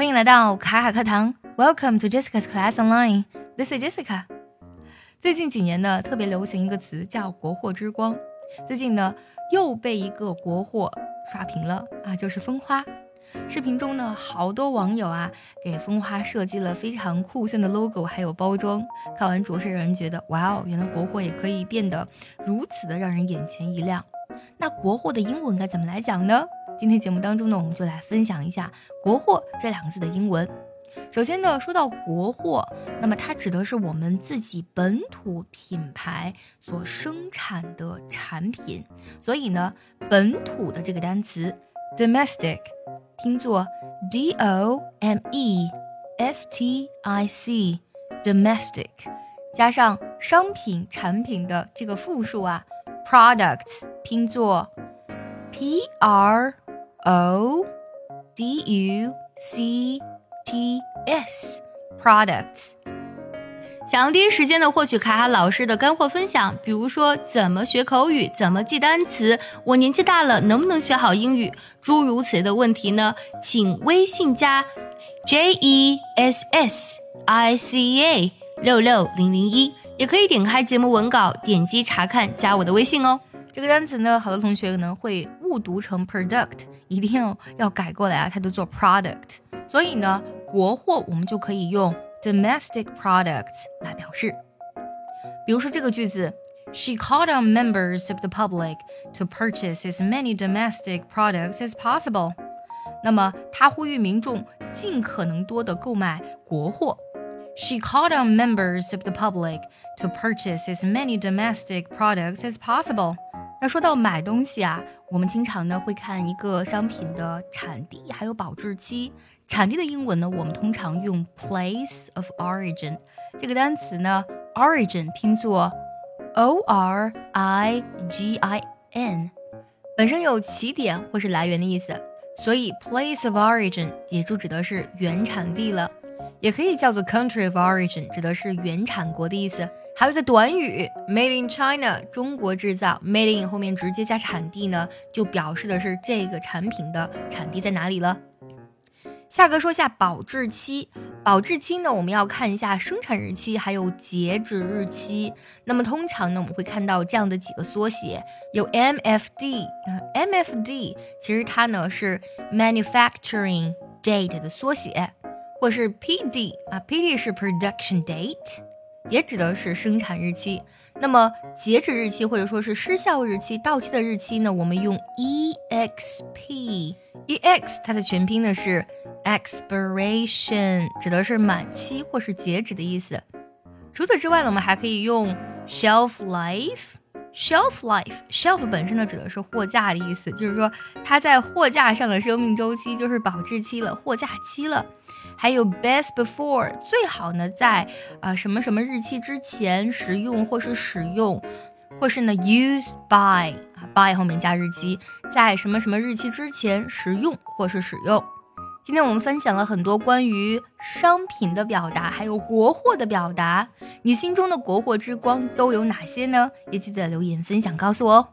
欢迎来到卡卡课堂，Welcome to Jessica's Class Online. This is Jessica. 最近几年呢，特别流行一个词叫“国货之光”。最近呢，又被一个国货刷屏了啊，就是蜂花。视频中呢，好多网友啊，给蜂花设计了非常酷炫的 logo，还有包装。看完着实让人觉得，哇哦，原来国货也可以变得如此的让人眼前一亮。那国货的英文该怎么来讲呢？今天节目当中呢，我们就来分享一下“国货”这两个字的英文。首先呢，说到国货，那么它指的是我们自己本土品牌所生产的产品。所以呢，本土的这个单词 domestic 拼作 d o m e s t i c domestic，加上商品产品的这个复数啊 products 拼作 p r O D U C T S products。想要第一时间的获取卡卡老师的干货分享，比如说怎么学口语，怎么记单词，我年纪大了能不能学好英语，诸如此类的问题呢？请微信加 J E S S I C A 六六零零一，也可以点开节目文稿，点击查看，加我的微信哦。这个单词呢，好多同学可能会误读成 product。一定要要改过来啊，它都做 product，所以呢，国货我们就可以用 domestic products 来表示。比如说这个句子，She called on members of the public to purchase as many domestic products as possible。那么她呼吁民众尽可能多的购买国货。She called on members of the public to purchase as many domestic products as possible。 那说到买东西啊。我们经常呢会看一个商品的产地还有保质期。产地的英文呢，我们通常用 place of origin 这个单词呢，origin 拼作 o r i g i n，本身有起点或是来源的意思，所以 place of origin 也就指的是原产地了，也可以叫做 country of origin，指的是原产国的意思。还有一个短语，Made in China，中国制造。Made in 后面直接加产地呢，就表示的是这个产品的产地在哪里了。下个说下保质期，保质期呢，我们要看一下生产日期还有截止日期。那么通常呢，我们会看到这样的几个缩写，有 MFD，MFD 其实它呢是 Manufacturing Date 的缩写，或是 PD 啊，PD 是 Production Date。也指的是生产日期，那么截止日期或者说是失效日期、到期的日期呢？我们用 exp，ex 它的全拼呢是 expiration，指的是满期或是截止的意思。除此之外呢，我们还可以用 shelf life shelf life，shelf 本身呢指的是货架的意思，就是说它在货架上的生命周期就是保质期了，货架期了。还有 best before 最好呢，在啊什么什么日期之前食用或是使用，或是呢 use by 啊 by 后面加日期，在什么什么日期之前食用或是使用。今天我们分享了很多关于商品的表达，还有国货的表达，你心中的国货之光都有哪些呢？也记得留言分享告诉我哦。